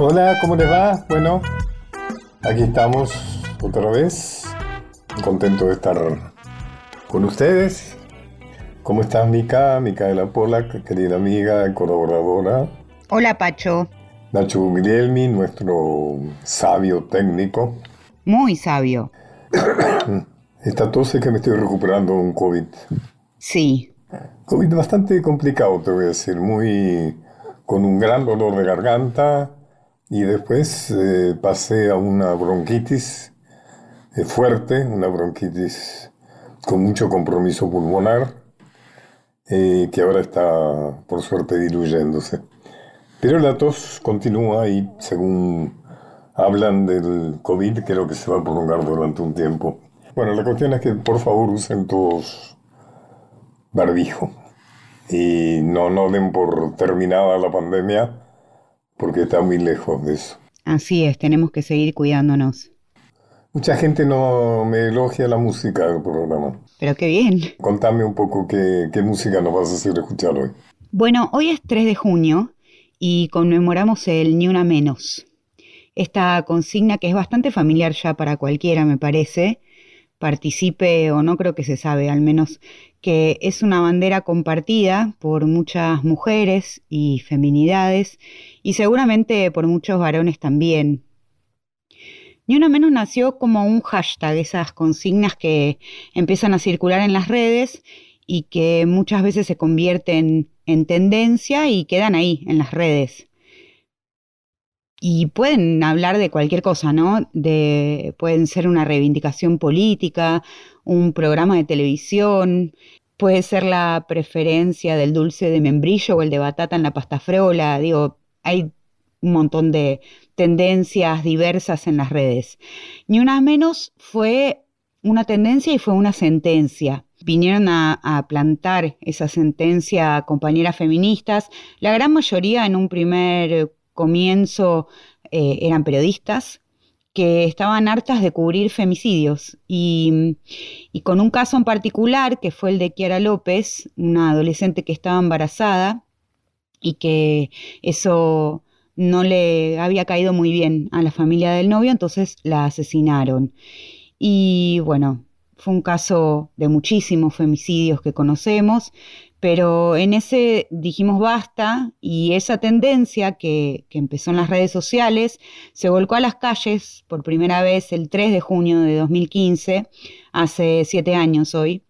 Hola, ¿cómo les va? Bueno, aquí estamos otra vez. Contento de estar con ustedes. ¿Cómo estás, Mica? Mica de la Pola, querida amiga, colaboradora. Hola, Pacho. Nacho Guglielmi, nuestro sabio técnico. Muy sabio. Esta tos es que me estoy recuperando un COVID. Sí. COVID bastante complicado, te voy a decir. Muy. con un gran dolor de garganta y después eh, pasé a una bronquitis eh, fuerte, una bronquitis con mucho compromiso pulmonar, eh, que ahora está por suerte diluyéndose. Pero la tos continúa y según hablan del COVID, creo que se va a prolongar durante un tiempo. Bueno, la cuestión es que por favor usen todos barbijo y no, no den por terminada la pandemia porque está muy lejos de eso. Así es, tenemos que seguir cuidándonos. Mucha gente no me elogia la música del programa. Pero qué bien. Contame un poco qué, qué música nos vas a hacer escuchar hoy. Bueno, hoy es 3 de junio y conmemoramos el Ni Una Menos. Esta consigna que es bastante familiar ya para cualquiera, me parece, participe o no creo que se sabe, al menos que es una bandera compartida por muchas mujeres y feminidades y seguramente por muchos varones también. Ni una menos nació como un hashtag, esas consignas que empiezan a circular en las redes y que muchas veces se convierten en tendencia y quedan ahí en las redes. Y pueden hablar de cualquier cosa, ¿no? De, pueden ser una reivindicación política, un programa de televisión, puede ser la preferencia del dulce de membrillo o el de batata en la pasta frola, digo, hay un montón de tendencias diversas en las redes. Ni una menos fue una tendencia y fue una sentencia. Vinieron a, plantar esa sentencia compañeras feministas. La gran mayoría en un primer comienzo eh, eran periodistas que estaban hartas de cubrir femicidios y, y, con un caso en particular que fue el de Kiara López, una adolescente que estaba embarazada y que eso no le había caído muy bien a la familia del novio, entonces la asesinaron. Y bueno, fue un caso de muchísimos femicidios que conocemos, pero en ese dijimos basta y esa tendencia que, que, empezó en las redes sociales se volcó a las calles por primera vez el 3 de junio de 2015, hace siete años hoy,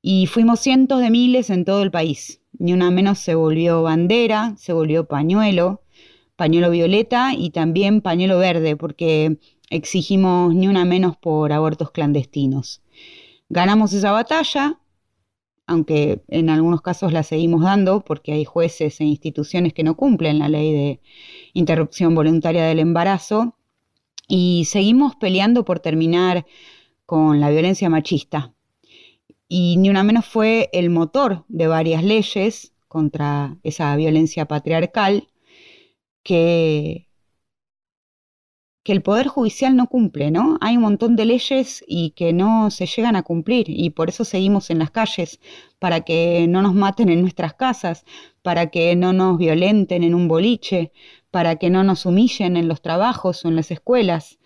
y fuimos cientos de miles en todo el país. Ni una menos se volvió bandera, se volvió pañuelo, pañuelo violeta y también pañuelo verde, porque exigimos ni una menos por abortos clandestinos. Ganamos esa batalla, aunque en algunos casos la seguimos dando porque hay jueces e instituciones que no cumplen la ley de interrupción voluntaria del embarazo, y seguimos peleando por terminar con la violencia machista. Y ni una menos fue el motor de varias leyes contra esa violencia patriarcal que que el Poder Judicial no cumple, ¿no? Hay un montón de leyes y que no se llegan a cumplir y por eso seguimos en las calles, para que no nos maten en nuestras casas, para que no nos violenten en un boliche, para que no nos humillen en los trabajos o en las escuelas,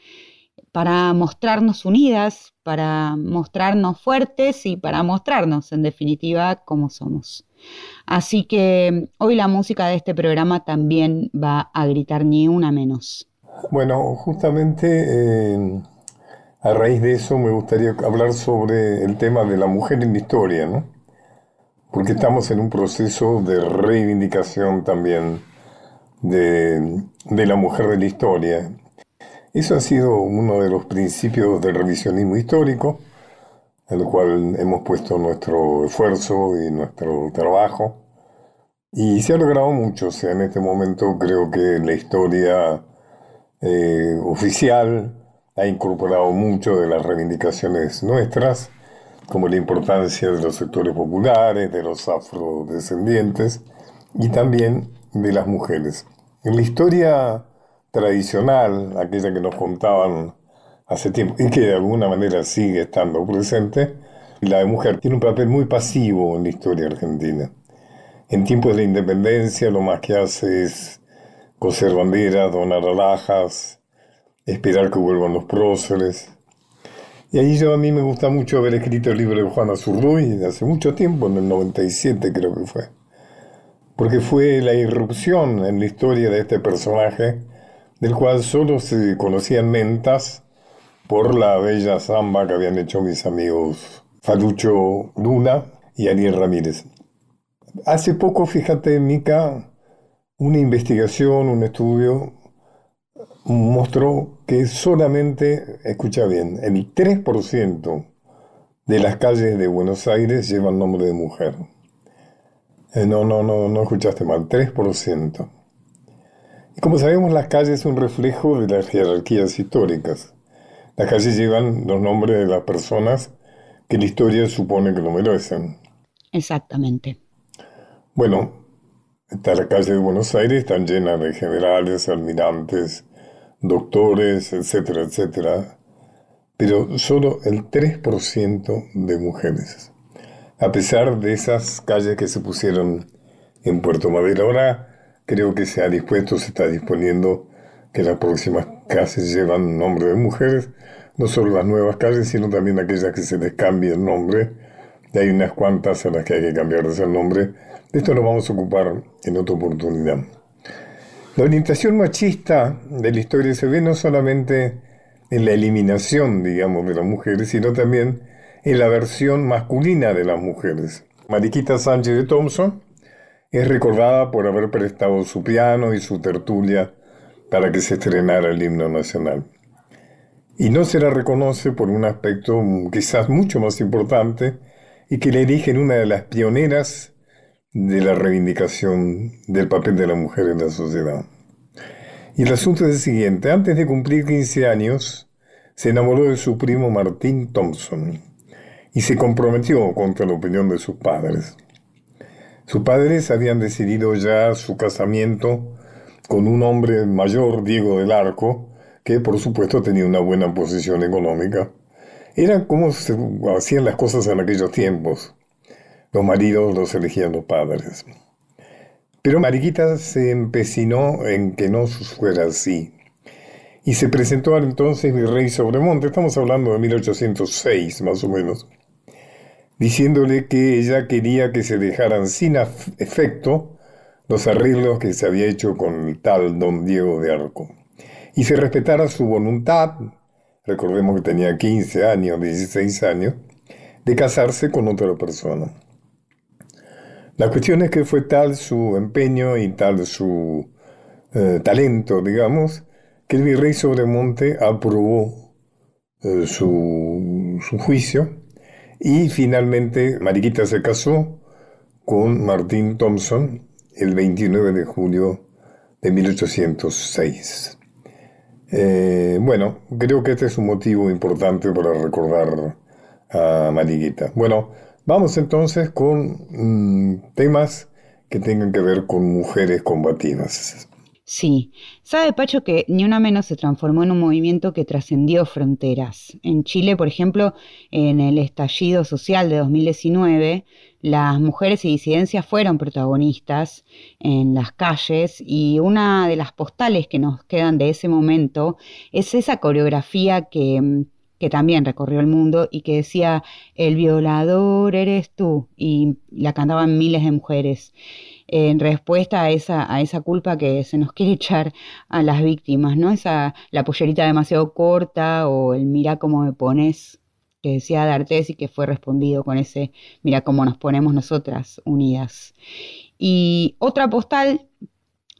para mostrarnos unidas, para mostrarnos fuertes y para mostrarnos, en definitiva, como somos. Así que hoy la música de este programa también va a gritar ni una menos. Bueno, justamente eh, a raíz de eso me gustaría hablar sobre el tema de la mujer en la historia, ¿no? Porque estamos en un proceso de reivindicación también de, de la mujer de la historia. Eso ha sido uno de los principios del revisionismo histórico, en el cual hemos puesto nuestro esfuerzo y nuestro trabajo. Y se ha logrado mucho, o sea, en este momento creo que la historia eh, oficial ha incorporado mucho de las reivindicaciones nuestras, como la importancia de los sectores populares, de los afrodescendientes y también de las mujeres. En la historia tradicional, aquella que nos contaban hace tiempo y que de alguna manera sigue estando presente, la mujer tiene un papel muy pasivo en la historia argentina. En tiempos de independencia lo más que hace es coser banderas, donar alhajas, esperar que vuelvan los próceres. Y ahí yo a mí me gusta mucho haber escrito el libro de Juana Zurduy hace mucho tiempo, en el 97 creo que fue. Porque fue la irrupción en la historia de este personaje, del cual solo se conocían mentas por la bella samba que habían hecho mis amigos Falucho Luna y Ariel Ramírez. Hace poco, fíjate, Mica, una investigación, un estudio mostró que solamente, escucha bien, el 3% de las calles de Buenos Aires llevan nombre de mujer. Eh, no, no, no, no escuchaste mal, 3%. Y como sabemos, las calles son un reflejo de las jerarquías históricas. Las calles llevan los nombres de las personas que la historia supone que lo merecen. Exactamente. Bueno, está la calle de Buenos Aires, están llenas de generales, almirantes, doctores, etcétera, etcétera, pero solo el 3% de mujeres. A pesar de esas calles que se pusieron en Puerto Madero, ahora creo que se ha dispuesto, se está disponiendo que las próximas calles llevan nombre de mujeres, no solo las nuevas calles, sino también aquellas que se les cambie el nombre. Y hay unas cuantas a las que hay que cambiarles el nombre. De esto nos vamos a ocupar en otra oportunidad. La orientación machista de la historia se ve no solamente en la eliminación, digamos, de las mujeres, sino también en la versión masculina de las mujeres. Mariquita Sánchez de Thompson es recordada por haber prestado su piano y su tertulia para que se estrenara el himno nacional. Y no se la reconoce por un aspecto quizás mucho más importante y que le erigen una de las pioneras de la reivindicación del papel de la mujer en la sociedad. Y el asunto es el siguiente, antes de cumplir 15 años, se enamoró de su primo Martín Thompson y se comprometió contra la opinión de sus padres. Sus padres habían decidido ya su casamiento con un hombre mayor, Diego del Arco, que por supuesto tenía una buena posición económica. Era como se hacían las cosas en aquellos tiempos. Los maridos los elegían los padres. Pero Mariquita se empecinó en que no fuera así. Y se presentó al entonces virrey Sobremonte, estamos hablando de 1806 más o menos, diciéndole que ella quería que se dejaran sin efecto los arreglos que se había hecho con el tal don Diego de Arco, y se respetara su voluntad, recordemos que tenía 15 años, 16 años, de casarse con otra persona. La cuestión es que fue tal su empeño y tal su eh, talento, digamos, que el virrey Sobremonte aprobó eh, su, juicio y finalmente Mariquita se casó con Martín Thompson el 29 de julio de 1806. Eh, bueno, creo que este es un motivo importante para recordar a Mariquita. Bueno, Vamos entonces con mm, temas que tengan que ver con mujeres combativas. Sí, sabe Pacho que Ni Una Menos se transformó en un movimiento que trascendió fronteras. En Chile, por ejemplo, en el estallido social de 2019, las mujeres y disidencias fueron protagonistas en las calles y una de las postales que nos quedan de ese momento es esa coreografía que mm, que también recorrió el mundo y que decía, el violador eres tú, y la cantaban miles de mujeres, en respuesta a esa, a esa culpa que se nos quiere echar a las víctimas, ¿no? Esa, la pollerita demasiado corta o el mira cómo me pones, que decía D'Artes y que fue respondido con ese mira cómo nos ponemos nosotras unidas. Y otra postal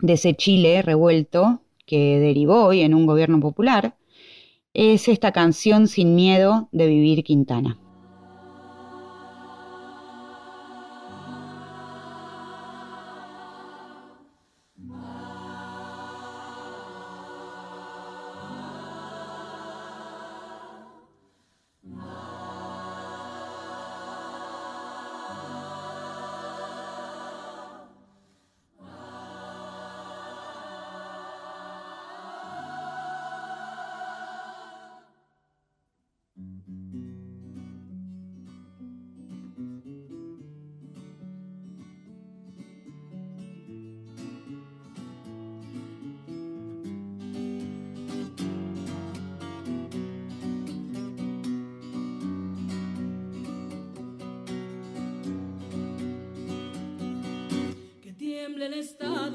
de ese Chile revuelto que derivó hoy en un gobierno popular, es esta canción Sin Miedo de Vivir Quintana.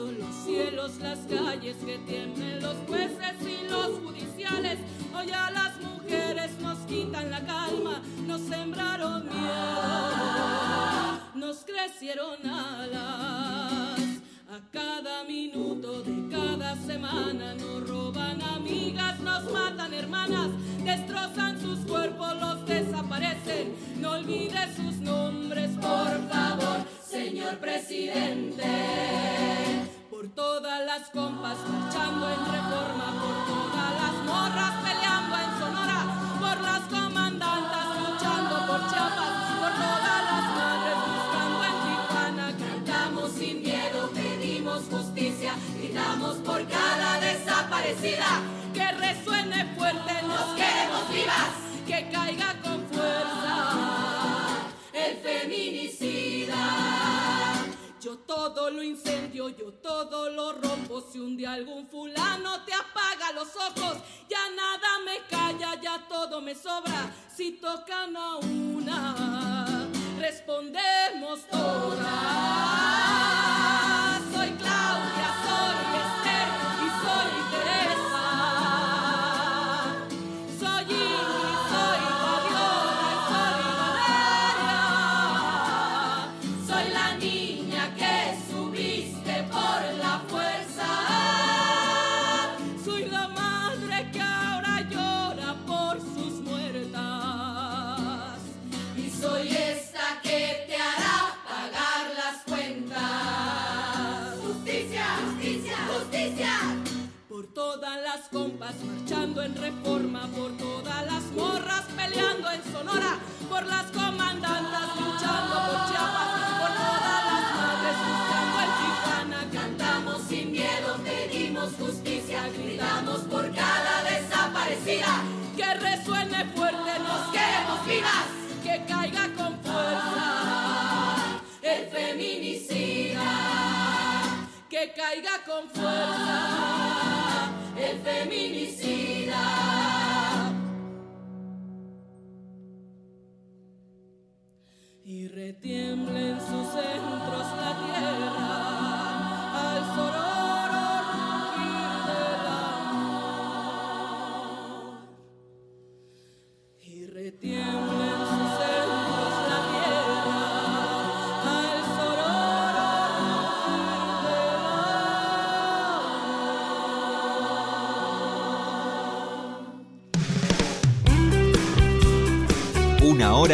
Los cielos, las calles, que tienen los jueces y los judiciales. Hoy a las mujeres nos quitan la calma, nos sembraron miedo, nos crecieron Si tocan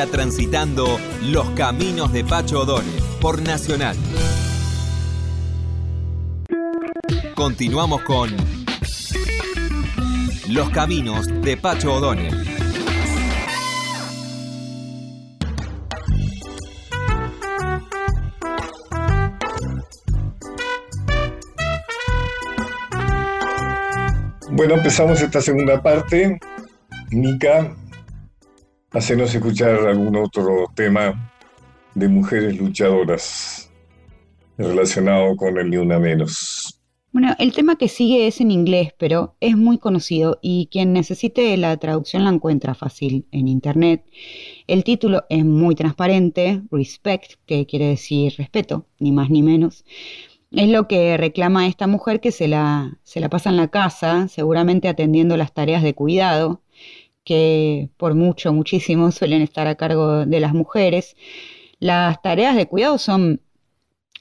Transitando los caminos de Pacho O'Donnell por Nacional. Continuamos con Los caminos de Pacho O'Donnell. Bueno, empezamos esta segunda parte. Mica, hacenos escuchar algún otro tema de mujeres luchadoras relacionado con el Ni Una Menos. Bueno, el tema que sigue es en inglés, pero es muy conocido y quien necesite la traducción la encuentra fácil en internet. El título es muy transparente, Respect, que quiere decir respeto, ni más ni menos. Es lo que reclama esta mujer que se la, se la pasa en la casa, seguramente atendiendo las tareas de cuidado, que por mucho, muchísimo suelen estar a cargo de las mujeres. Las tareas de cuidado son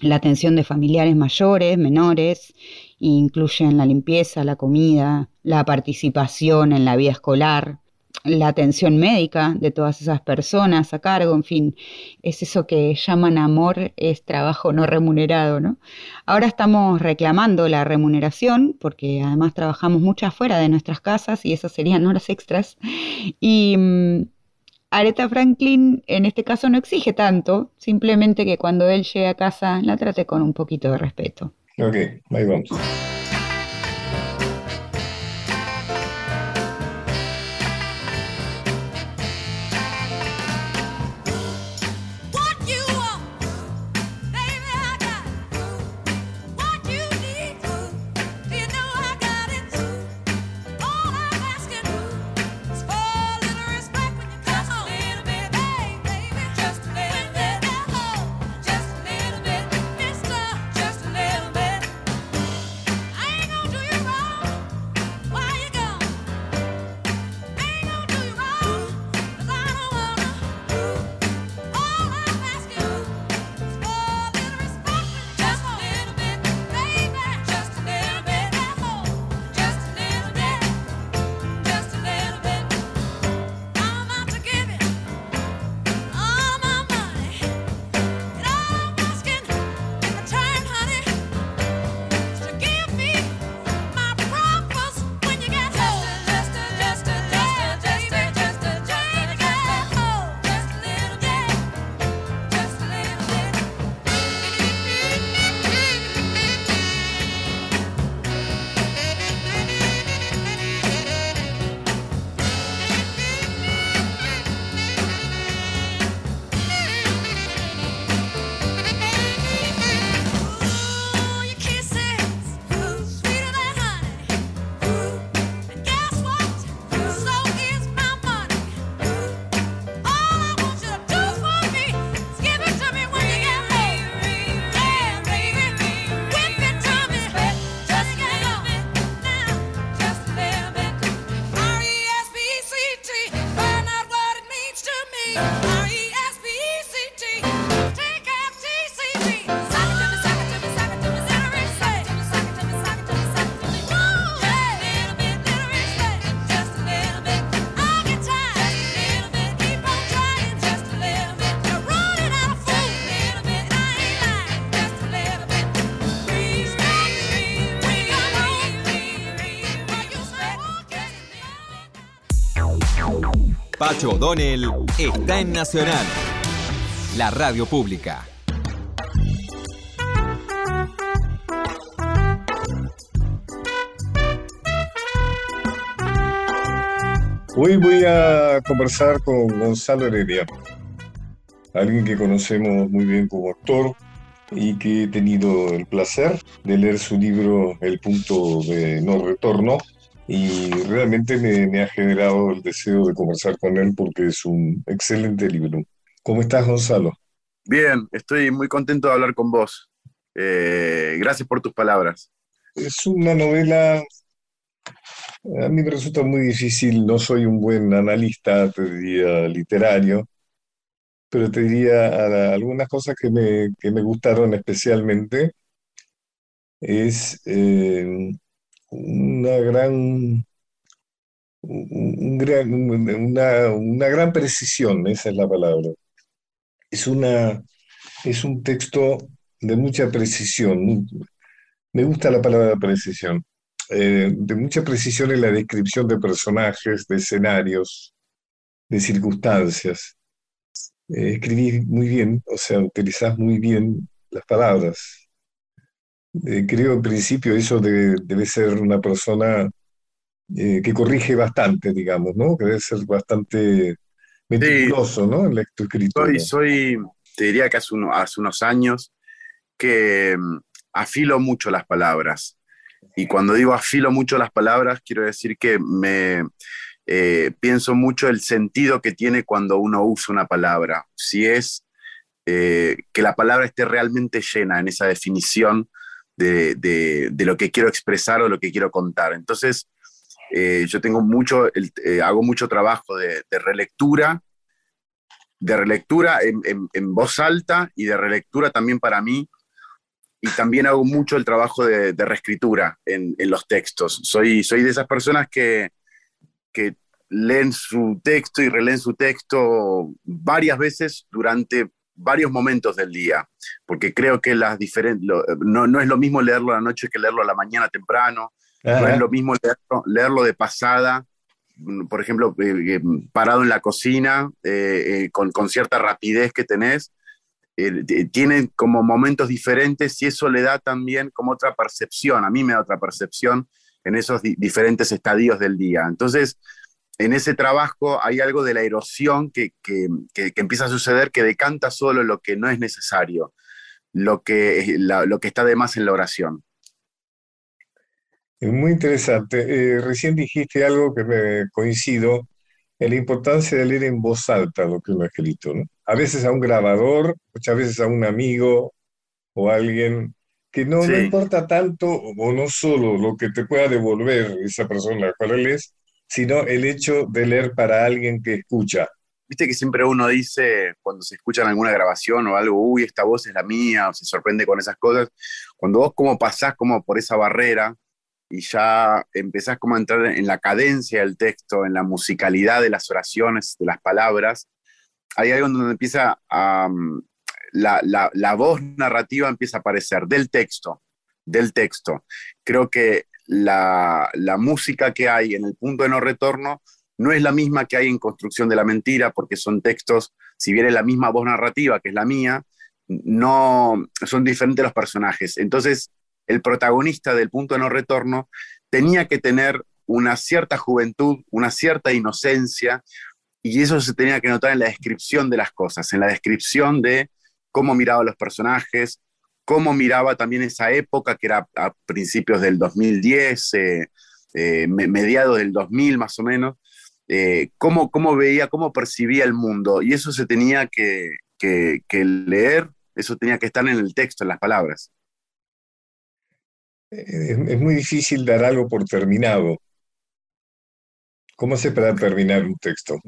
la atención de familiares mayores, menores, incluyen la limpieza, la comida, la participación en la vida escolar, la atención médica de todas esas personas a cargo, en fin, es eso que llaman amor, es trabajo no remunerado, ¿no? Ahora estamos reclamando la remuneración, porque además trabajamos mucho afuera de nuestras casas y esas serían horas extras. Y mm, Aretha Franklin en este caso no exige tanto, simplemente que cuando él llegue a casa la trate con un poquito de respeto. Ok, ahí vamos. Pacho O'Donnell está en Nacional, la radio pública. Hoy voy a conversar con Gonzalo Heredia, alguien que conocemos muy bien como actor y que he tenido el placer de leer su libro El punto de no retorno y realmente me, me ha generado el deseo de conversar con él porque es un excelente libro. ¿Cómo estás, Gonzalo? Bien, estoy muy contento de hablar con vos. Eh, gracias por tus palabras. Es una novela, a mí me resulta muy difícil, no soy un buen analista, te diría, literario, pero te diría algunas cosas que me, que me gustaron especialmente. Es eh, una gran, un- un gran- una, una gran precisión, esa es la palabra. Es una, es un texto de mucha precisión. Me gusta la palabra precisión. Eh, de mucha precisión en la descripción de personajes, de escenarios, de circunstancias. Eh, escribís muy bien, o sea, utilizás muy bien las palabras. Eh, creo en principio eso debe, debe ser una persona eh, que corrige bastante, digamos, ¿no? Que debe ser bastante meticuloso, ¿no? En la tu escritura. Soy, soy, te diría que hace, uno- hace unos años que mm, afilo mucho las palabras. Y cuando digo afilo mucho las palabras, quiero decir que me eh, pienso mucho el sentido que tiene cuando uno usa una palabra. Si es eh, que la palabra esté realmente llena en esa definición de, de- lo que quiero expresar o lo que quiero contar. Entonces, eh, yo tengo mucho, eh, hago mucho trabajo de, relectura, de relectura en, en- voz alta y de relectura también para mí. Y también hago mucho el trabajo de, de reescritura en, en los textos. Soy, soy de esas personas que, que leen su texto y releen su texto varias veces durante varios momentos del día, porque creo que las diferentes, no, no es lo mismo leerlo a la noche que leerlo a la mañana temprano, no es lo mismo leerlo, leerlo de pasada, mm, por ejemplo, eh, eh, parado en la cocina, eh, eh, con, con cierta rapidez que tenés, tienen como momentos diferentes y eso le da también como otra percepción, a mí me da otra percepción en esos di- diferentes estadios del día. Entonces, en ese trabajo hay algo de la erosión que, que- que- que empieza a suceder que decanta solo lo que no es necesario, lo que, la- lo que está de más en la oración. Es muy interesante. Eh, recién dijiste algo que me coincido en la importancia de leer en voz alta lo que uno ha escrito, ¿no? A veces a un grabador, muchas veces a un amigo o a alguien que no, no Sí. importa tanto o no solo lo que te pueda devolver esa persona a la cual lees, sino el hecho de leer para alguien que escucha. Viste que siempre uno dice, cuando se escucha en alguna grabación o algo, uy, esta voz es la mía, o se sorprende con esas cosas. Cuando vos como pasás como por esa barrera y ya empezás como a entrar en la cadencia del texto, en la musicalidad de las oraciones, de las palabras, hay algo donde empieza a... la, la- la voz narrativa empieza a aparecer del texto, del texto. Creo que la, música que hay en el punto de no retorno no es la misma que hay en Construcción de la Mentira, porque son textos, si bien es la misma voz narrativa que es la mía, no son diferentes los personajes. Entonces, el protagonista del punto de no retorno tenía que tener una cierta juventud, una cierta inocencia, y eso se tenía que notar en la descripción de las cosas, en la descripción de cómo miraba a los personajes, cómo miraba también esa época, que era a principios del 2010, eh, eh, me- mediados del 2000 más o menos, eh, cómo, cómo veía, cómo percibía el mundo. Y eso se tenía que, que- que leer, eso tenía que estar en el texto, en las palabras. Es, muy difícil dar algo por terminado. ¿Cómo hace para terminar un texto?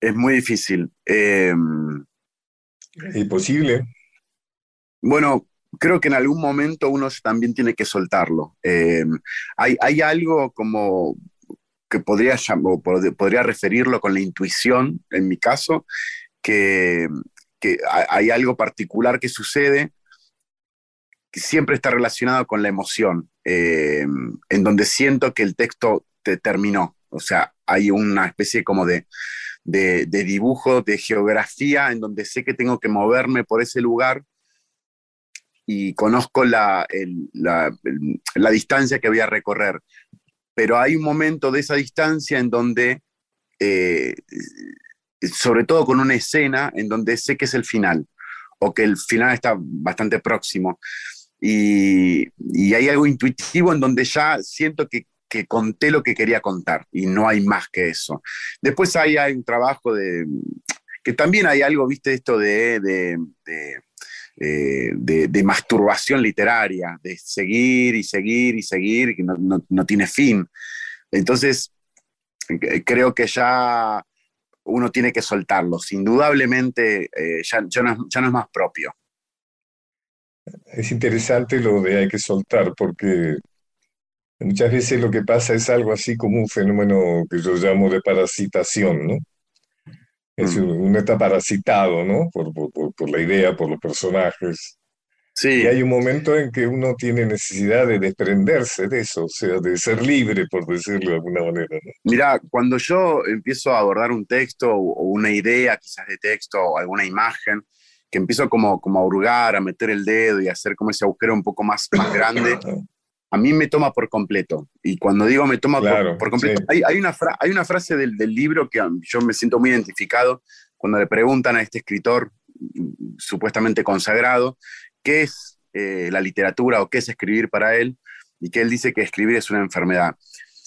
Es muy difícil. ¿Es imposible? Bueno, creo que en algún momento uno también tiene que soltarlo. Eh, hay, hay algo como que podría, llam- o pod- podría referirlo con la intuición, en mi caso, que, que ha- hay algo particular que sucede que siempre está relacionado con la emoción, eh, en donde siento que el texto te terminó. O sea, hay una especie como de, de, de dibujo, de geografía, en donde sé que tengo que moverme por ese lugar y conozco la, la- distancia que voy a recorrer. Pero hay un momento de esa distancia en donde, eh, sobre todo con una escena, en donde sé que es el final, o que el final está bastante próximo. Y, y hay algo intuitivo en donde ya siento que, que conté lo que quería contar y no hay más que eso. Después hay, hay un trabajo de, que también hay algo, viste, esto de, eh, de- masturbación literaria, de seguir y seguir y seguir, que no, no- no tiene fin. Entonces, eh, creo que ya uno tiene que soltarlos. Indudablemente, eh, ya, no, ya no es más propio. Es interesante lo de hay que soltar, porque muchas veces lo que pasa es algo así como un fenómeno que yo llamo de parasitación, ¿no? Es Mm. un- uno está parasitado, ¿no? Por, por- por- la idea, por los personajes. Sí, Y hay un momento en que uno tiene necesidad de desprenderse de eso, o sea, de ser libre, por decirlo de alguna manera, ¿no? Mira, cuando yo empiezo a abordar un texto o o una idea quizás de texto o alguna imagen, que empiezo como, como a hurgar, a meter el dedo y a hacer como ese agujero un poco más, más grande, a mí me toma por completo. Y cuando digo me toma por- Claro, por, completo, sí. hay, hay una fra- hay una frase del, del libro que um, yo me siento muy identificado cuando le preguntan a este escritor mm, supuestamente consagrado qué es eh, la literatura o qué es escribir para él, y que él dice que escribir es una enfermedad.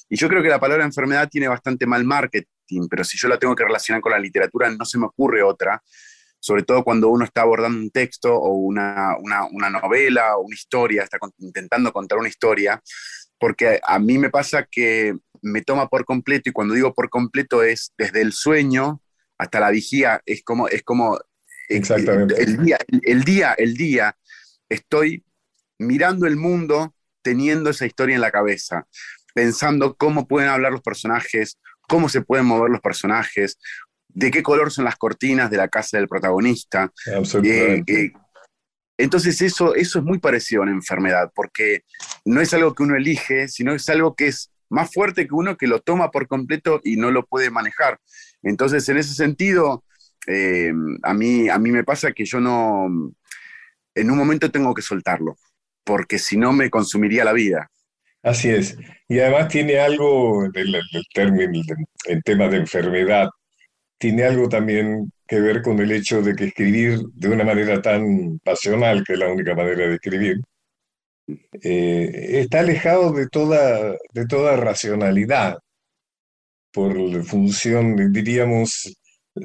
Y yo creo que la palabra enfermedad tiene bastante mal marketing, pero si yo la tengo que relacionar con la literatura, no se me ocurre otra, sobre todo cuando uno está abordando un texto o una, una, una novela o una historia, está con- intentando contar una historia, porque a mí me pasa que me toma por completo, y cuando digo por completo es desde el sueño hasta la vigía, es como, es como eh, Exactamente. el día, el día, el día, estoy mirando el mundo teniendo esa historia en la cabeza, pensando cómo pueden hablar los personajes, cómo se pueden mover los personajes, de qué color son las cortinas de la casa del protagonista. Eh, Absolutamente. eh, entonces eso, eso es muy parecido a una enfermedad, porque no es algo que uno elige, sino es algo que es más fuerte que uno que lo toma por completo y no lo puede manejar. Entonces, en ese sentido, eh, a, mí, a mí me pasa que yo no, en un momento tengo que soltarlo, porque si no me consumiría la vida. Así es. Y además tiene algo, el, el- el término, el, el tema de enfermedad, tiene algo también que ver con el hecho de que escribir de una manera tan pasional, que es la única manera de escribir, eh, está alejado de toda, de toda racionalidad, por función, diríamos,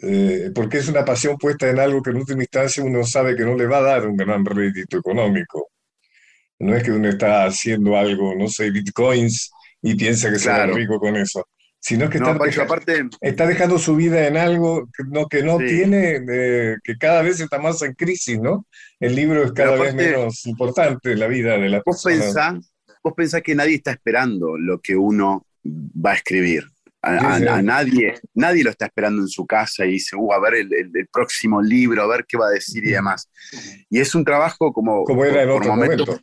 eh, porque es una pasión puesta en algo que en última instancia uno sabe que no le va a dar un gran rédito económico. No es que uno está haciendo algo, no sé, bitcoins y piensa que Claro. hacer rico con eso, sino que No, está, Pancho, deja- aparte, está dejando su vida en algo que no, que no Sí. tiene, eh, que cada vez está más en crisis, ¿no? El libro es cada vez menos importante la vida de la vos persona. vos pensás que nadie está esperando lo que uno va a escribir. A, Sí, a- sí. a nadie, nadie lo está esperando en su casa y dice, uh, a ver el, el- el próximo libro, a ver qué va a decir y demás. Y es un trabajo como, Como era en otro momento.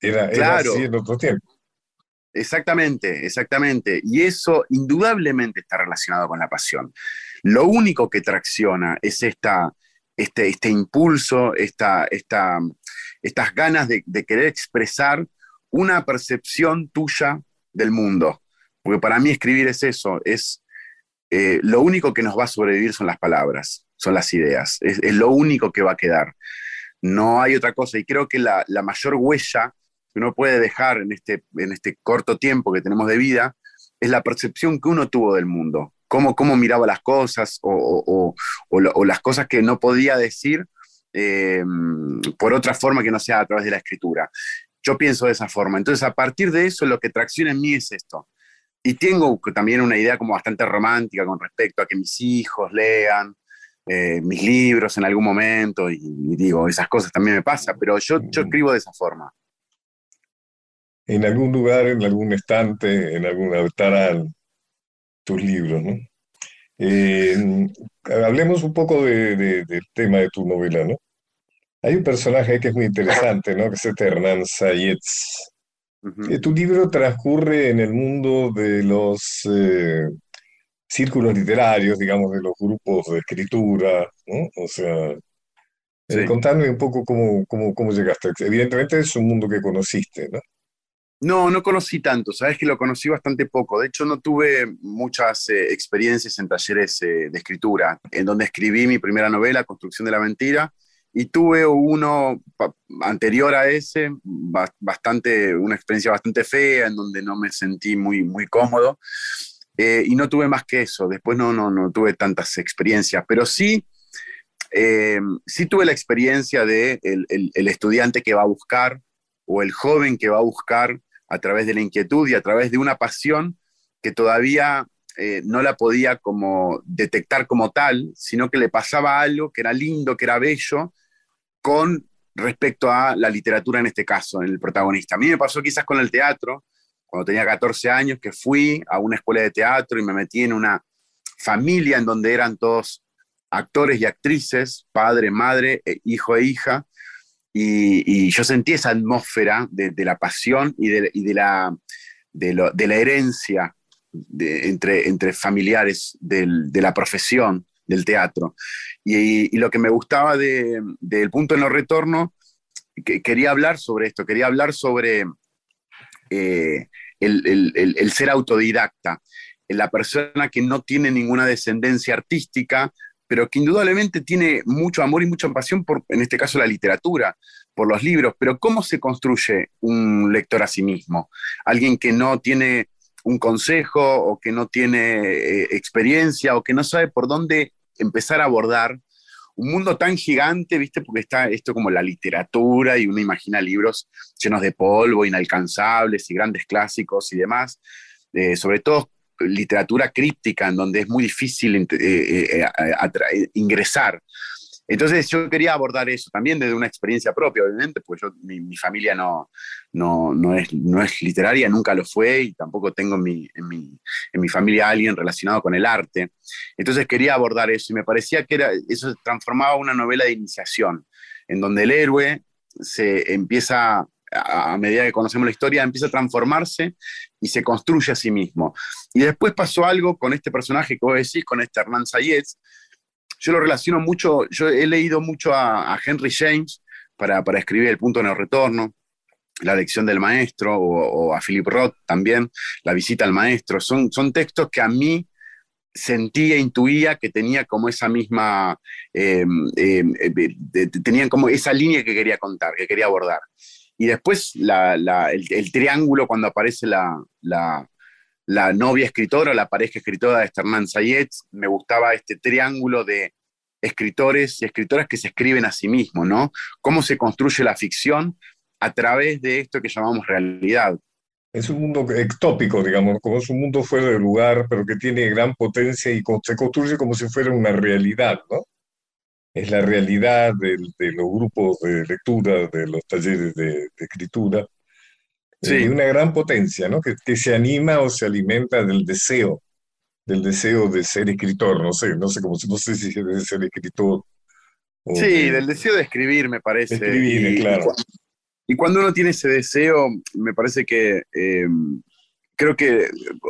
Era, así en otro tiempo. Exactamente, exactamente. Y eso indudablemente está relacionado con la pasión. Lo único que tracciona es esta, este, este impulso, esta, esta, estas ganas de, de querer expresar una percepción tuya del mundo. Porque para mí escribir es eso, es eh, lo único que nos va a sobrevivir son las palabras, son las ideas, es, lo único que va a quedar. No hay otra cosa. Y creo que la mayor huella que uno puede dejar en este, en este corto tiempo que tenemos de vida es la percepción que uno tuvo del mundo, cómo, cómo miraba las cosas o, o- o- las cosas que no podía decir eh, por otra forma que no sea a través de la escritura. Yo pienso de esa forma. Entonces, a partir de eso, lo que tracciona en mí es esto. Y tengo también una idea como bastante romántica con respecto a que mis hijos lean eh, mis libros en algún momento y, y digo, esas cosas también me pasa, pero yo, yo escribo de esa forma. En algún lugar, en algún estante, en alguna estarán tus libros, ¿no? Eh, hablemos un poco de- de- del tema de tu novela, ¿no? Hay un personaje que es muy interesante, ¿no? Que es este Hernán Sayetz. Ujú. Eh, tu libro transcurre en el mundo de los, eh, círculos literarios, digamos, de los grupos de escritura, ¿no? O sea, eh, Sí. contame un poco cómo, cómo, cómo llegaste. Evidentemente es un mundo que conociste, ¿no? No, no conocí tanto, sabes que lo conocí bastante poco. De hecho, no tuve muchas eh, experiencias en talleres eh, de escritura, en donde escribí mi primera novela, Construcción de la Mentira, y tuve uno anterior a ese, ba- bastante, una experiencia bastante fea, en donde no me sentí muy, muy cómodo, eh, y no tuve más que eso. Después no, no, no tuve tantas experiencias, pero sí, sí tuve la experiencia de el- el estudiante que va a buscar o el joven que va a buscar a través de la inquietud y a través de una pasión que todavía eh, no la podía como detectar como tal, sino que le pasaba algo que era lindo, que era bello, con respecto a la literatura en este caso, en el protagonista. A mí me pasó quizás con el teatro, cuando tenía 14 años, que fui a una escuela de teatro y me metí en una familia en donde eran todos actores y actrices, padre, madre, eh, hijo e hija, y, yo sentí esa atmósfera de, la pasión y de, la, de, la herencia entre, familiares de la profesión del teatro. Y, lo que me gustaba de- del punto de no retorno, que quería hablar sobre esto, quería hablar sobre eh, el ser autodidacta, la persona que no tiene ninguna descendencia artística, pero que indudablemente tiene mucho amor y mucha pasión por, en este caso, la literatura, por los libros. Pero ¿cómo se construye un lector a sí mismo? Alguien que no tiene un consejo o que no tiene eh, experiencia o que no sabe por dónde empezar a abordar un mundo tan gigante, ¿viste? Porque está esto como la literatura y uno imagina libros llenos de polvo, inalcanzables y grandes clásicos y demás, eh, sobre todo literatura críptica, en donde es muy difícil eh, eh, eh, ingresar. Entonces yo quería abordar eso también desde una experiencia propia, obviamente, pues yo, mi, mi familia no, no, no, es, no es literaria, nunca lo fue y tampoco tengo en mi, en, mi, en mi familia a alguien relacionado con el arte. Entonces quería abordar eso y me parecía que era, eso transformaba una novela de iniciación, en donde el héroe se empieza, a medida que conocemos la historia, empieza a transformarse y se construye a sí mismo. Y después pasó algo con este personaje que vos decís, con este Hernán Sayez. Yo lo relaciono mucho, yo he leído mucho a, Henry James para, para escribir El punto de no retorno, La lección del maestro, o, a Philip Roth también, La visita al maestro. Son, son textos que a mí sentía, intuía que tenía como esa misma, eh, eh, eh, tenían como esa línea que quería contar, que quería abordar. Y después el, triángulo cuando aparece la, la, novia escritora, la pareja escritora de Hernán Sayed, me gustaba este triángulo de escritores y escritoras que se escriben a sí mismos, ¿no? Cómo se construye la ficción a través de esto que llamamos realidad. Es un mundo ectópico, digamos, como es un mundo fuera de lugar, pero que tiene gran potencia y se construye como si fuera una realidad, ¿no? Es la realidad del- de, los grupos de lectura, de los talleres de, de escritura, eh, Sí. de una gran potencia, ¿no? Que, que se anima o se alimenta del deseo, del deseo de ser escritor, no sé, no sé cómo, no sé si de ser escritor. o Sí, de- del deseo de escribir, me parece. escribir, Y- claro. y cu- Y cuando uno tiene ese deseo, me parece que eh, creo que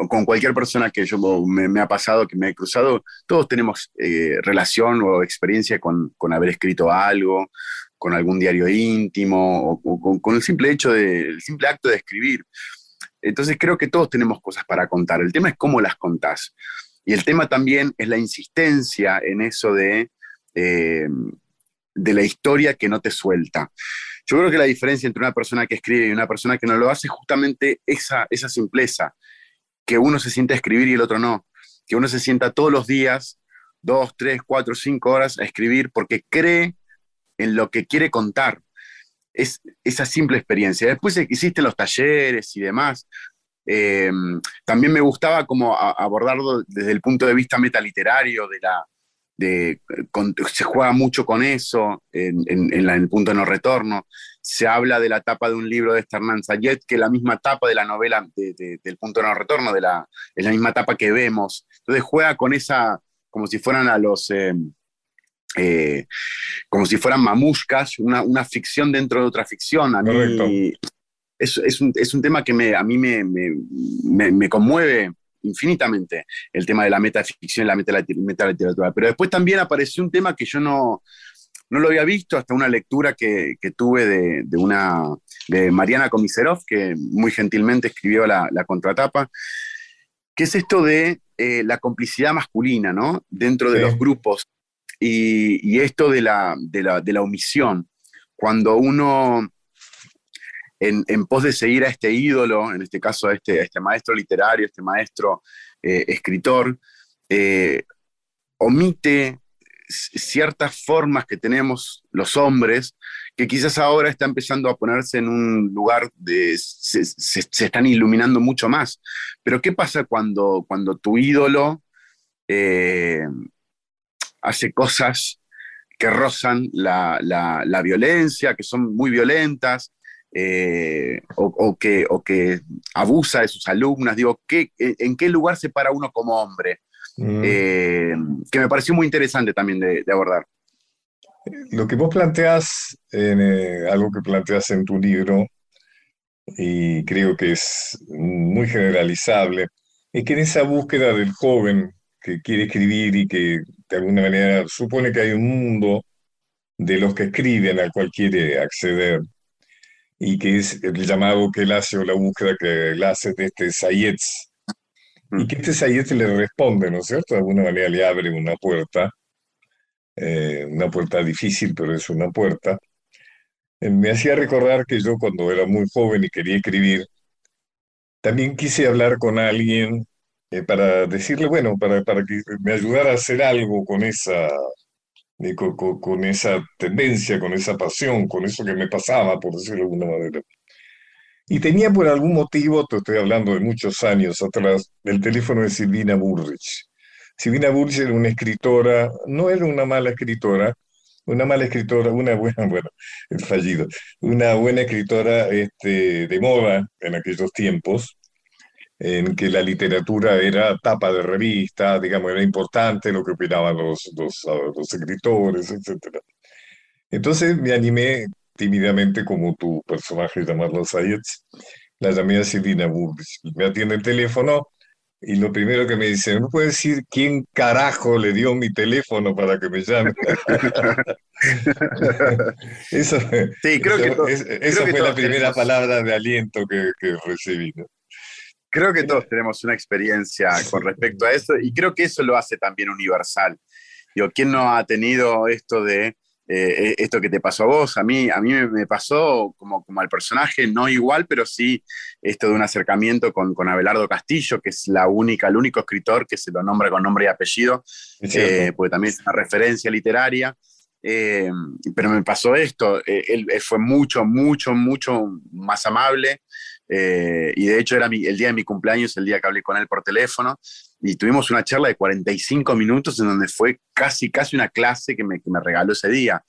con cualquier persona que yo me, me ha pasado, que me he cruzado, todos tenemos eh, relación o experiencia con, con haber escrito algo, con algún diario íntimo, o, o con, con el simple hecho de, el simple acto de escribir. Entonces creo que todos tenemos cosas para contar. El tema es cómo las contás. Y el tema también es la insistencia en eso de, eh, de la historia que no te suelta. Yo creo que la diferencia entre una persona que escribe y una persona que no lo hace es justamente esa, esa simpleza, que uno se siente a escribir y el otro no, que uno se sienta todos los días, dos, tres, cuatro, cinco horas a escribir porque cree en lo que quiere contar. Es esa simple experiencia. Después existen los talleres y demás. Eh, también me gustaba como a- abordarlo desde el punto de vista metaliterario, de la, de, con- se juega mucho con eso en, en- en la- en el punto de no retorno. Se habla de la tapa de un libro de Hernán Sayed, que es la misma tapa de la novela de- de- del punto de no retorno, de la, es la misma tapa que vemos. Entonces juega con esa, como si fueran a los... eh, eh, como si fueran mamushkas, una, una ficción dentro de otra ficción. A mí es, es un, es un tema que me, a mí me, me- me conmueve infinitamente el tema de la metaficción y la meta- metaliteratura. Pero después también apareció un tema que yo no, no lo había visto hasta una lectura que, que tuve de, de una de Mariana Komisarov, que muy gentilmente escribió la, la contratapa, que es esto de eh, la complicidad masculina, ¿no? Dentro de Sí. los grupos. Y, y esto de la, de, la, de la omisión. Cuando uno, en, pos de seguir a este ídolo, en este caso a este, este maestro literario, este maestro eh, escritor, eh, omite ciertas formas que tenemos los hombres, que quizás ahora está empezando a ponerse en un lugar de, se, están iluminando mucho más. Pero ¿qué pasa cuando, cuando tu ídolo eh, hace cosas que rozan la violencia, que son muy violentas, eh, o, o que, o que abusa de sus alumnas? Digo, ¿qué, ¿en qué lugar se para uno como hombre? Mm. Eh, que me pareció muy interesante también de, de abordar. Lo que vos planteás, en, eh, algo que planteás en tu libro, y creo que es muy generalizable, es que en esa búsqueda del joven que quiere escribir y que de alguna manera supone que hay un mundo de los que escriben al cual quiere acceder, y que es el llamado que él hace o la búsqueda que él hace de este Sayetz, y que este Sayetz le responde, ¿no es cierto? De alguna manera le abre una puerta eh, una puerta difícil, pero es una puerta. Eh, me hacía recordar que yo cuando era muy joven y quería escribir, también quise hablar con alguien eh, para decirle, bueno, para, para que me ayudara a hacer algo con esa, eh, co- co- con, esa tendencia, con esa pasión, con eso que me pasaba, por decirlo de alguna manera. Y tenía por algún motivo, te estoy hablando de muchos años atrás, el teléfono de Silvina Burrich. Silvina Burrich era una escritora, no era una mala escritora, una mala escritora, una buena, bueno, fallido, una buena escritora este, de moda en aquellos tiempos, en que la literatura era tapa de revista, digamos, era importante lo que opinaban los, los, los escritores, etc. Entonces me animé tímidamente, como tu personaje llamarlo Sayetz, la llamé a Silvina Burrich. Me atiende el teléfono y lo primero que me dice, ¿no puede decir quién carajo le dio mi teléfono para que me llame? Eso, Sí, creo eso- que, es- creo esa que fue la primera tenemos- palabra de aliento que, que recibí. ¿no? Creo que todos tenemos una experiencia con respecto a eso y creo que eso lo hace también universal. Digo, ¿quién no ha tenido esto de eh, esto que te pasó a vos? A mí, a mí me, pasó como, como al personaje, no igual, pero sí esto de un acercamiento con, con Abelardo Castillo, que es la única, el único escritor que se lo nombra con nombre y apellido, eh, porque también es una referencia literaria. Eh, pero me pasó esto, eh, él, él fue mucho, mucho, mucho más amable. Eh, y de hecho era mi- el día de mi cumpleaños, el día que hablé con él por teléfono, y tuvimos una charla de 45 minutos en donde fue casi, casi una clase que me, que me regaló ese día.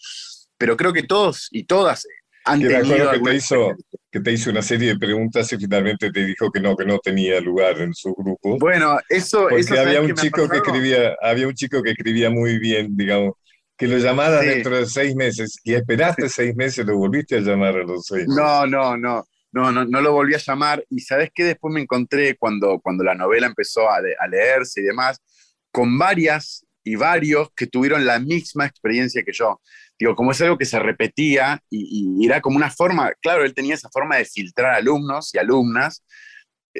Pero creo que todos y todas han Que tenido que te hizo, que te hizo una serie de preguntas y finalmente te dijo que no, que no tenía lugar en su grupo. Bueno, eso, Porque eso ¿sabes había un chico que escribía, había un chico que escribía muy bien, digamos, que lo llamara Sí. dentro de seis meses y esperaste seis meses, lo volviste a llamar a los seis meses. No, no, no, no, no, no lo volví a llamar. Y sabes qué después me encontré cuando, cuando la novela empezó a, le- a leerse y demás, con varias y varios que tuvieron la misma experiencia que yo. Digo, como es algo que se repetía y, era como una forma, claro, él tenía esa forma de filtrar alumnos y alumnas,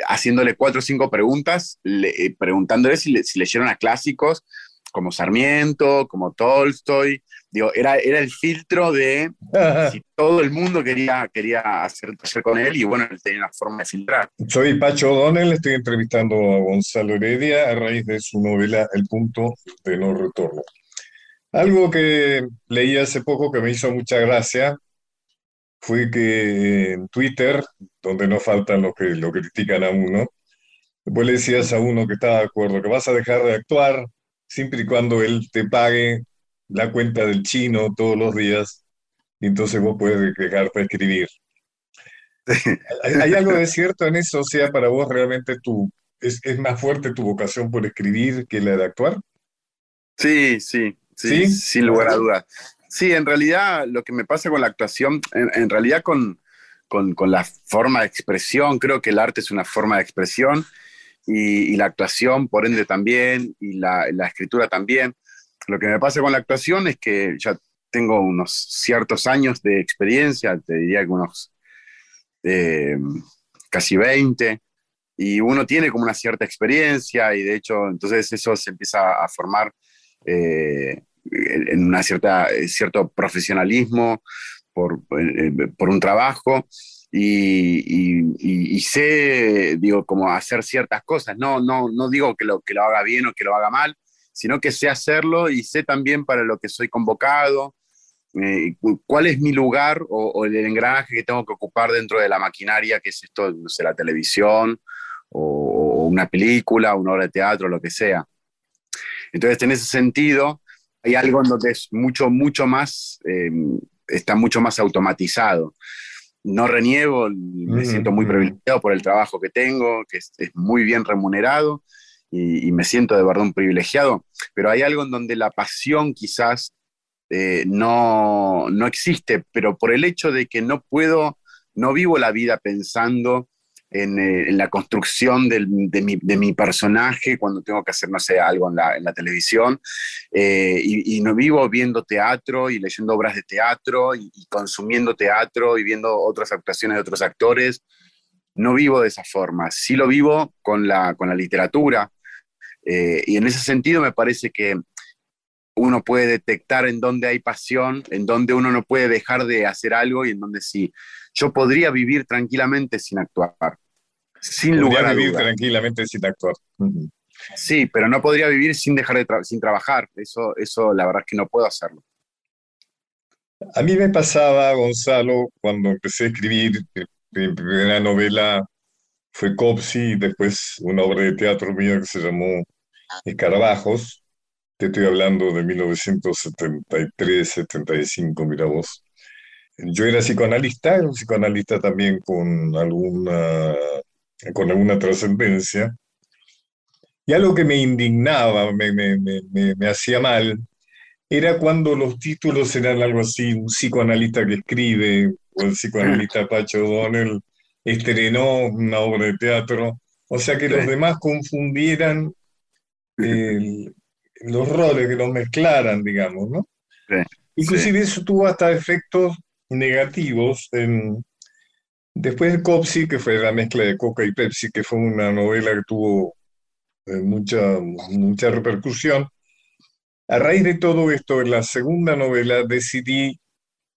haciéndole cuatro o cinco preguntas, le- eh, preguntándole si, le- si leyeron a clásicos como Sarmiento, como Tolstoy. Digo, era, era el filtro de si todo el mundo quería, quería hacer taller con él y bueno, él tenía una forma de filtrar. Soy Pacho O'Donnell, estoy entrevistando a Gonzalo Heredia a raíz de su novela El punto de no retorno. Algo que leí hace poco que me hizo mucha gracia fue que en Twitter, donde no faltan los que lo critican a uno, vos le decías a uno que estaba de acuerdo que vas a dejar de actuar siempre y cuando él te pague la cuenta del chino todos los días y entonces vos puedes dejarte de escribir. ¿Hay, hay algo de cierto en eso? O sea, para vos realmente tu, es, es más fuerte tu vocación por escribir que la de actuar. Sí, sí, ¿Sí? sí, sin lugar a dudas. Sí, en realidad lo que me pasa con la actuación, en, en realidad con, con, con la forma de expresión, creo que el arte es una forma de expresión y, y la actuación, por ende, también, y la, la escritura también. Lo que me pasa con la actuación es que ya tengo unos ciertos años de experiencia, te diría que unos eh, casi 20, y uno tiene como una cierta experiencia y de hecho entonces eso se empieza a formar eh, en una cierta, eh, cierto profesionalismo por, eh, por un trabajo y- y- y sé, digo, como hacer ciertas cosas. No, no, no digo que lo, que lo haga bien o que lo haga mal, sino que sé hacerlo y sé también para lo que soy convocado, eh, cu- cuál es mi lugar o, o el engranaje que tengo que ocupar dentro de la maquinaria, que es esto, no sé, la televisión o, o una película, una obra de teatro, lo que sea. Entonces, en ese sentido, hay algo en donde es mucho, mucho más, eh, está mucho más automatizado. No reniego, me siento muy privilegiado por el trabajo que tengo, que es, es muy bien remunerado y, y me siento de verdad un privilegiado, pero hay algo en donde la pasión quizás eh, no, no existe, pero por el hecho de que no puedo, no vivo la vida pensando en, eh, en la construcción del- de, mi, de mi personaje cuando tengo que hacer, no sé, algo en la, en la televisión, eh, y, y no vivo viendo teatro y leyendo obras de teatro y, y consumiendo teatro y viendo otras actuaciones de otros actores. No vivo de esa forma, sí lo vivo con la, con la literatura. Eh, y en ese sentido me parece que uno puede detectar en dónde hay pasión, en dónde uno no puede dejar de hacer algo y en dónde sí. Yo podría vivir tranquilamente sin actuar, sin Podría lugar a vivir tranquilamente sin actuar. Sí, pero no podría vivir sin dejar de tra- sin trabajar. Eso, eso la verdad es que no puedo hacerlo. A mí me pasaba, Gonzalo, cuando empecé a escribir, eh, mi primera novela fue Copsi, y después una obra de teatro mía que se llamó Escarabajos. Te estoy hablando de 1973, 75, mira vos. Yo era psicoanalista, era un psicoanalista también con alguna, con alguna trascendencia. Y algo que me indignaba, me, me, me, me, hacía mal, era cuando los títulos eran algo así, un psicoanalista que escribe, o el psicoanalista Pacho O'Donnell estrenó una obra de teatro, o sea que los demás confundieran el- los roles, que los mezclaran, digamos, ¿no? Sí, Inclusive eso tuvo hasta efectos negativos en... Después de Copsi, que fue la mezcla de Coca y Pepsi, que fue una novela que tuvo eh, mucha, mucha repercusión, a raíz de todo esto, en la segunda novela decidí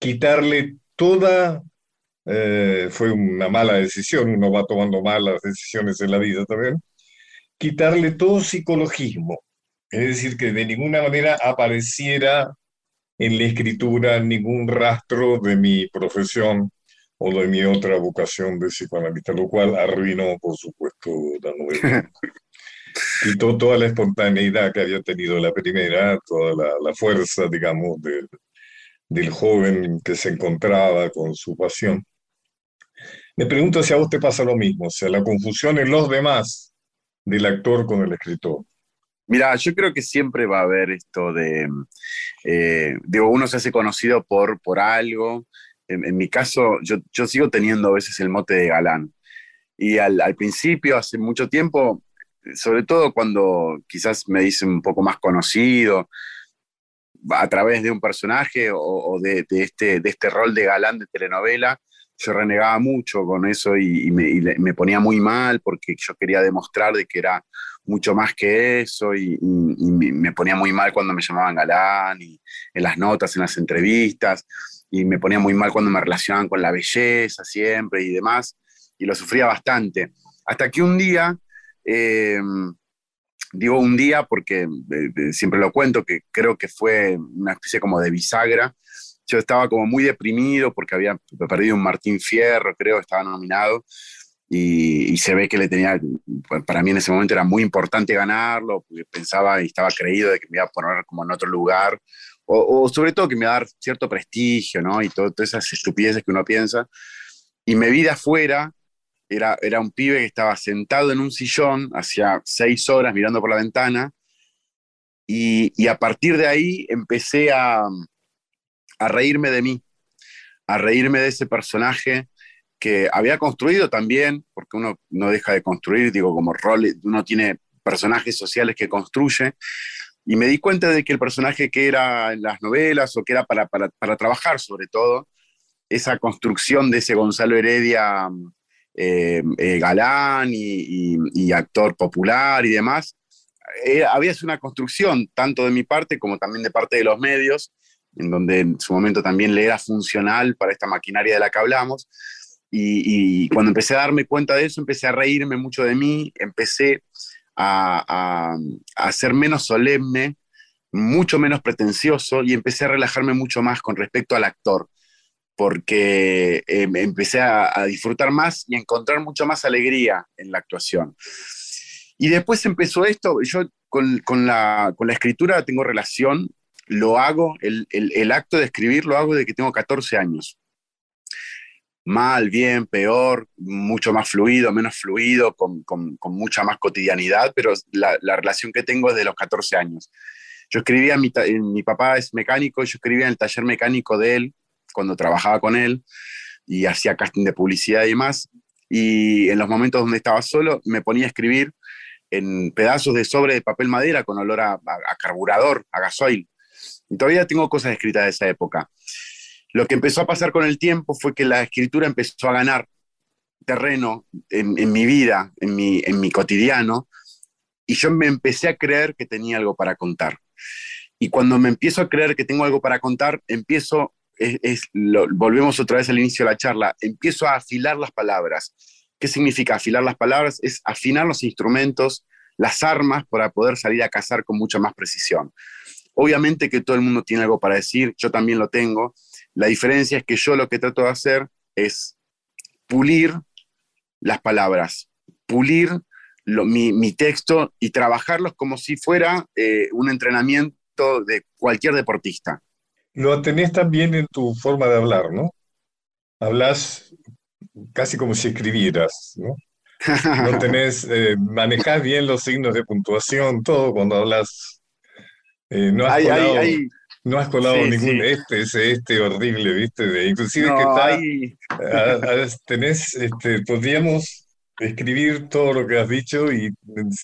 quitarle toda, eh, fue una mala decisión, uno va tomando malas decisiones en la vida también, quitarle todo psicologismo, es decir, que de ninguna manera apareciera en la escritura ningún rastro de mi profesión o de mi otra vocación de psicoanalista, lo cual arruinó, por supuesto, la novela. Quitó toda la espontaneidad que había tenido la primera, toda la, la fuerza, digamos, del, del joven que se encontraba con su pasión. Me pregunto si a vos te pasa lo mismo, o sea, la confusión en los demás del actor con el escritor. Mira, yo creo que siempre va a haber esto de, eh, digo, uno se hace conocido por, por algo. En, mi caso, yo, yo sigo teniendo a veces el mote de galán. Y al, al principio, hace mucho tiempo, sobre todo cuando quizás me dicen un poco más conocido, a través de un personaje o, de este, de este rol de galán de telenovela, yo renegaba mucho con eso y, me, ponía muy mal porque yo quería demostrar de que era mucho más que eso y, me ponía muy mal cuando me llamaban galán y en las notas, en las entrevistas y me ponía muy mal cuando me relacionaban con la belleza siempre y demás y lo sufría bastante. Hasta que un día, eh, digo un día porque eh, eh, siempre lo cuento, que creo que fue una especie como de bisagra, yo estaba como muy deprimido porque había perdido un Martín Fierro, creo, estaba nominado, y, y se ve que le tenía, para mí en ese momento era muy importante ganarlo, porque pensaba y estaba creído de que me iba a poner como en otro lugar, o, o sobre todo que me iba a dar cierto prestigio, ¿no? Y todo- todas esas estupideces que uno piensa. Y me vi de afuera, era, era un pibe que estaba sentado en un sillón hacía seis horas mirando por la ventana, y, y a partir de ahí empecé a, a reírme de mí, a reírme de ese personaje que había construido también, porque uno no deja de construir, digo, como rol, uno tiene personajes sociales que construye, y me di cuenta de que el personaje que era en las novelas o que era para, para, para trabajar sobre todo, esa construcción de ese Gonzalo Heredia eh, eh, galán y, actor popular y demás, eh, había sido una construcción tanto de mi parte como también de parte de los medios, en donde en su momento también le era funcional para esta maquinaria de la que hablamos. Y, y cuando empecé a darme cuenta de eso, empecé a reírme mucho de mí, empecé a, a, a ser menos solemne, mucho menos pretencioso y empecé a relajarme mucho más con respecto al actor, porque eh, empecé a, a disfrutar más y a encontrar mucho más alegría en la actuación. Y después empezó esto, yo con, con la, con la escritura tengo relación, lo hago, el, el, acto de escribir lo hago desde que tengo 14 años mal, bien, peor, mucho más fluido, menos fluido, con, con, mucha más cotidianidad, pero la, la, relación que tengo es de los 14 años. Yo escribía, mi, mi, papá es mecánico, yo escribía en el taller mecánico de él, cuando trabajaba con él, y hacía casting de publicidad y demás, y en los momentos donde estaba solo, me ponía a escribir en pedazos de sobre de papel madera con olor a, a, a carburador, a gasoil. Y todavía tengo cosas escritas de esa época. Lo que empezó a pasar con el tiempo fue que la escritura empezó a ganar terreno en, mi vida, en mi, en mi, cotidiano, y yo me empecé a creer que tenía algo para contar. Y cuando me empiezo a creer que tengo algo para contar, empiezo, volvemos otra vez al inicio de la charla, empiezo a afilar las palabras. ¿Qué significa afilar las palabras? Es afinar los instrumentos, las armas para poder salir a cazar con mucha más precisión. Obviamente que todo el mundo tiene algo para decir, yo también lo tengo, la diferencia es que yo lo que trato de hacer es pulir las palabras, pulir lo, mi, mi, texto y trabajarlos como si fuera eh, un entrenamiento de cualquier deportista. Lo tenés también en tu forma de hablar, ¿no? Hablas casi como si escribieras, ¿no? No tenés, eh, manejás bien los signos de puntuación, todo cuando hablas. Eh, no has hay, colado, hay, hay, no has colado Sí, ningún sí. este, ese, este horrible, ¿viste? De, inclusive no, que está, a- tenés, este, podríamos escribir todo lo que has dicho y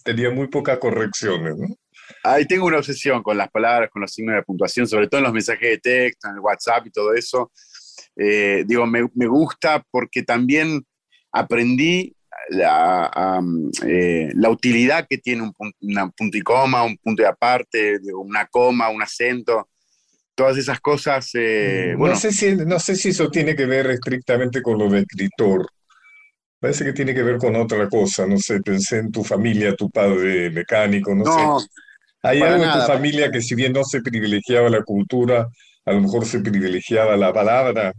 tenía muy pocas correcciones, ¿no? Ahí tengo una obsesión con las palabras, con los signos de puntuación, sobre todo en los mensajes de texto, en el WhatsApp y todo eso. Eh, digo, me, me gusta porque también aprendí la, am, eh, la utilidad que tiene un, una punto y coma, un punto y aparte, una coma, un acento, todas esas cosas. eh, No bueno, sé si, no sé si eso tiene que ver estrictamente con lo de escritor. Parece que tiene que ver con otra cosa. No sé, pensé en tu familia, tu padre mecánico, no no, sé. Hay algo en tu familia que si bien no se privilegiaba la cultura, a lo mejor se privilegiaba la palabra.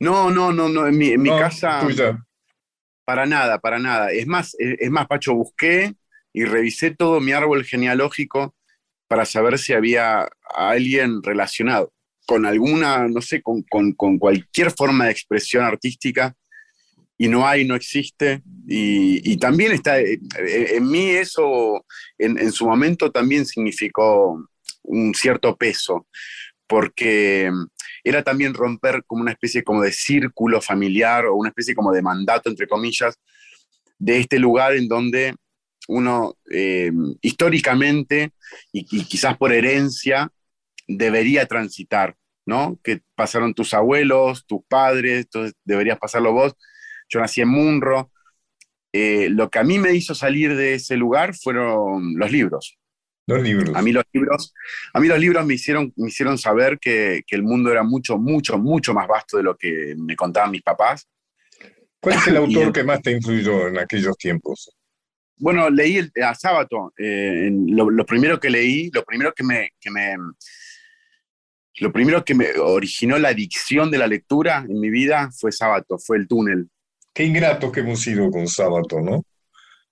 no, no, no, no, en mi, en mi No, casa. tuya. Para nada, para nada. Es más, es más, Pacho, busqué y revisé todo mi árbol genealógico para saber si había alguien relacionado con alguna, no sé, con, con- cualquier forma de expresión artística. Y no hay, no existe. Y, también está, eh, eh, en mí eso, en, en su momento también significó un cierto peso, porque era también romper como una especie como de círculo familiar o una especie como de mandato, entre comillas, de este lugar en donde uno eh, históricamente y, y quizás por herencia debería transitar, ¿no? Que pasaron tus abuelos, tus padres, entonces deberías pasarlo vos. Yo nací en Munro. Eh, lo que a mí me hizo salir de ese lugar fueron los libros. Los libros. A mí los libros, a mí los libros me hicieron, me hicieron saber que, que el mundo era mucho, mucho, mucho más vasto de lo que me contaban mis papás. ¿Cuál es el autor que más te influyó en aquellos tiempos? Bueno, leí el, a Sábato. eh, lo, lo primero que leí, lo primero que me, que me, lo primero que me originó la adicción de la lectura en mi vida fue Sábato, fue el túnel. Qué ingratos que hemos sido con Sábato, ¿no?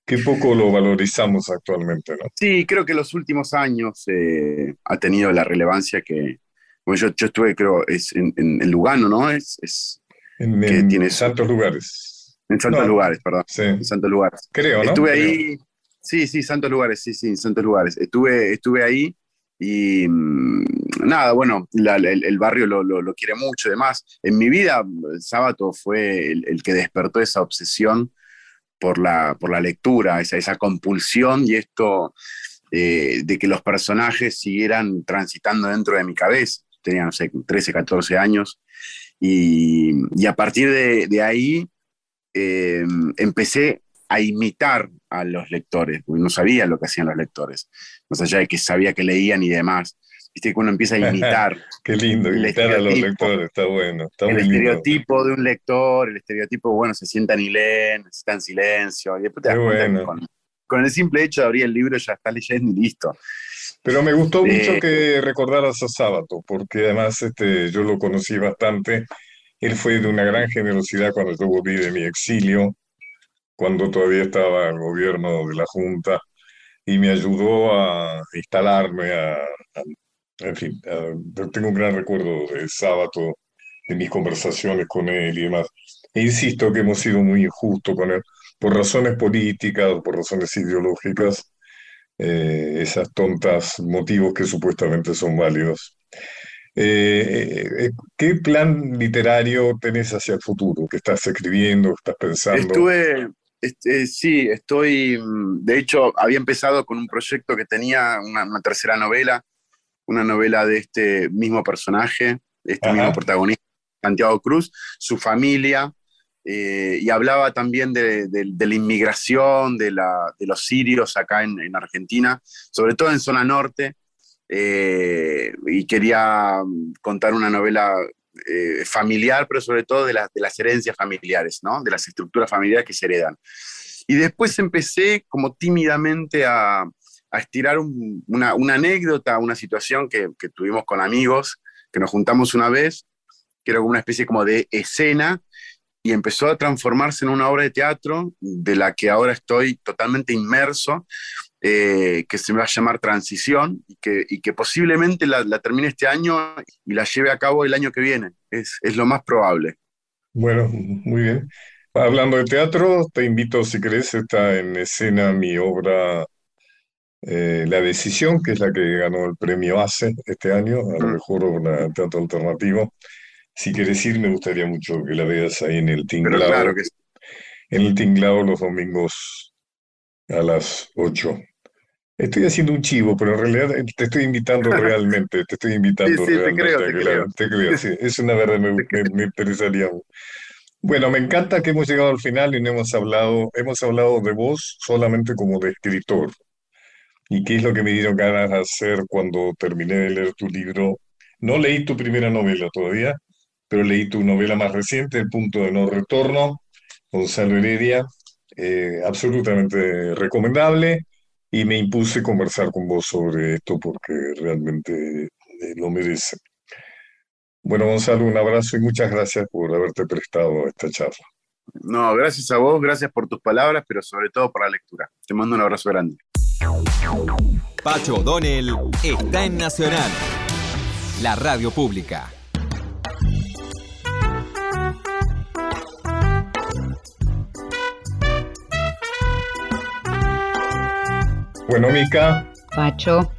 Qué poco lo valorizamos actualmente, ¿no? Sí, creo que los últimos años eh, ha tenido la relevancia que, bueno, yo, yo estuve, creo, es en, en- en Lugano, ¿no? Es, es En, Que en tiene- santos lugares. en Santos No. Lugares, perdón, Sí, en Santos Lugares. creo, ¿no? Estuve Creo. ahí, sí, sí, Santos Lugares, sí, sí, Santos Lugares. Estuve, estuve ahí y mm, nada, bueno, la- el, el barrio lo, lo- lo quiere mucho y demás. En mi vida, el sábado fue el, el que despertó esa obsesión por la, por la lectura, esa, esa compulsión y esto eh, de que los personajes siguieran transitando dentro de mi cabeza. Tenía, no sé, 13, 14 años. Y, y a partir de, de ahí eh, empecé a imitar a los lectores, porque no sabía lo que hacían los lectores, más allá de que sabía que leían y demás. Viste que uno empieza a imitar Qué lindo, imitar a los lectores, está bueno, está el muy lindo. estereotipo de un lector, el estereotipo, bueno, se sientan y leen, está en silencio, y después te das bueno. con, con el simple hecho de abrir el libro ya está leyendo y listo. Pero me gustó mucho que recordaras a Sábato, porque además este, yo lo conocí bastante. Él fue de una gran generosidad cuando yo volví de mi exilio, cuando todavía estaba el gobierno de la Junta, y me ayudó a instalarme, a, a- en fin, yo tengo un gran recuerdo de Sábato, de mis conversaciones con él y demás. E insisto que hemos sido muy injustos con él, por razones políticas o por razones ideológicas eh, esas tontas motivos que supuestamente son válidos. Eh, eh, ¿qué plan literario tenés hacia el futuro? ¿Qué estás escribiendo? ¿Qué estás pensando? Estuve, este, sí, estoy, mm, de hecho, había empezado con un proyecto que tenía una, una tercera novela, una novela de este mismo personaje, este Ajá. mismo protagonista, Santiago Cruz, su familia, eh, y hablaba también de, de- de la inmigración, de, la, de los sirios acá en, en Argentina, sobre todo en zona norte, eh, y quería mm, contar una novela eh, familiar, pero sobre todo de, las de las herencias familiares, ¿no? de las estructuras familiares que se heredan. Y después empecé como tímidamente a, a estirar un- una, una anécdota, una situación que, que tuvimos con amigos, que nos juntamos una vez, que era como una especie como de escena, y empezó a transformarse en una obra de teatro de la que ahora estoy totalmente inmerso, eh, que se va a llamar Transición, y que, y que posiblemente la, la termine este año y la lleve a cabo el año que viene. Es, es lo más probable. Bueno, muy bien. Hablando de teatro, te invito, si querés, está en escena mi obra eh, La Decisión, que es la que ganó el premio ACE este año, a la Mm. mejor de teatro alternativo. Si quieres ir, me gustaría mucho que la veas ahí en el Pero Tinglao, claro que sí. en el Tinglao los domingos a las 8. Estoy haciendo un chivo, pero en realidad eh, te estoy invitando realmente, te estoy invitando Sí, sí, te realmente creo, te que la- creo. te creo, sí, es una verdad, me, me- me interesaría. Bueno, me encanta que hemos llegado al final y no hemos hablado, hemos hablado de vos solamente como de escritor. ¿Y qué es lo que me dieron ganas de hacer cuando terminé de leer tu libro? No leí tu primera novela todavía, pero leí tu novela más reciente, El punto de no retorno, Gonzalo Heredia, eh, absolutamente recomendable y me impuse conversar con vos sobre esto porque realmente eh, lo merece. Bueno, Gonzalo, un abrazo y muchas gracias por haberte prestado esta charla. No, gracias a vos, gracias por tus palabras, pero sobre todo por la lectura. Te mando un abrazo grande. Pacho O'Donnell está en Nacional, la radio pública. Bueno, Mica, Pacho,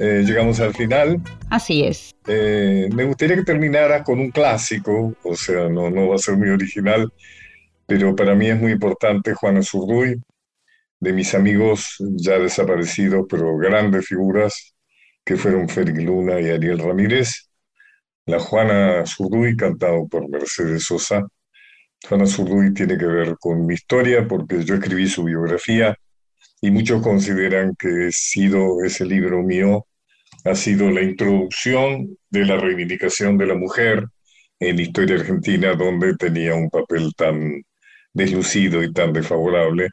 eh, llegamos al final. así es. Eh, me gustaría que terminara con un clásico, o sea, no, no va a ser muy original, pero para mí es muy importante Juana Zurduy, de mis amigos ya desaparecidos, pero grandes figuras, que fueron Félix Luna y Ariel Ramírez. La Juana Zurduy, cantado por Mercedes Sosa. Juana Zurduy tiene que ver con mi historia porque yo escribí su biografía y muchos consideran que sido ese libro mío ha sido la introducción de la reivindicación de la mujer en la historia argentina, donde tenía un papel tan deslucido y tan desfavorable,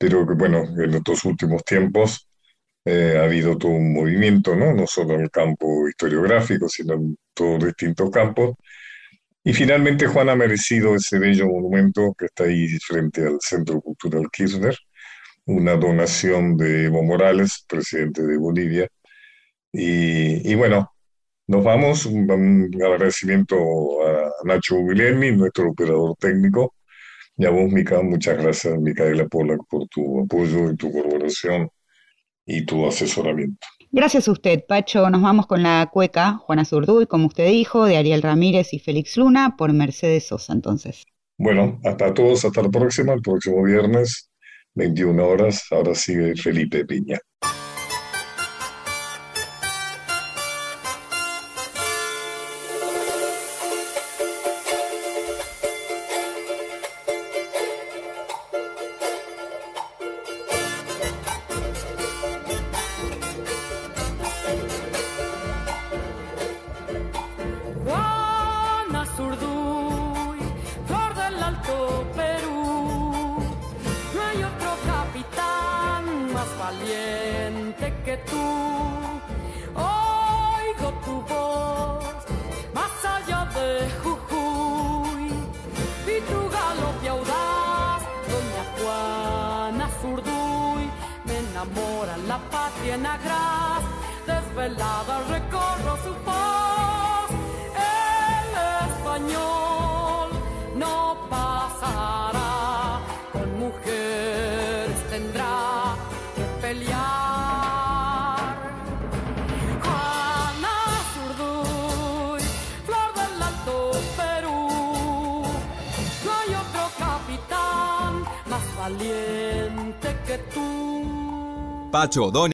pero que bueno, en estos últimos tiempos eh, ha habido todo un movimiento, ¿no? No solo en el campo historiográfico, sino en todos distintos campos. Y finalmente Juan ha merecido ese bello monumento que está ahí frente al Centro Cultural Kirchner, una donación de Evo Morales, presidente de Bolivia, y, y bueno, nos vamos. Un, agradecimiento a Nacho Guilherme, nuestro operador técnico, y a vos, Mica. Muchas gracias, Micaela Pollack, por tu apoyo y tu colaboración y tu asesoramiento. Gracias a usted, Pacho. Nos vamos con la cueca Juana Zurduy, como usted dijo, de Ariel Ramírez y Félix Luna, por Mercedes Sosa, entonces. Bueno, hasta todos, hasta la próxima, el próximo viernes, 21 horas. Ahora sigue Felipe Piña. Capitán más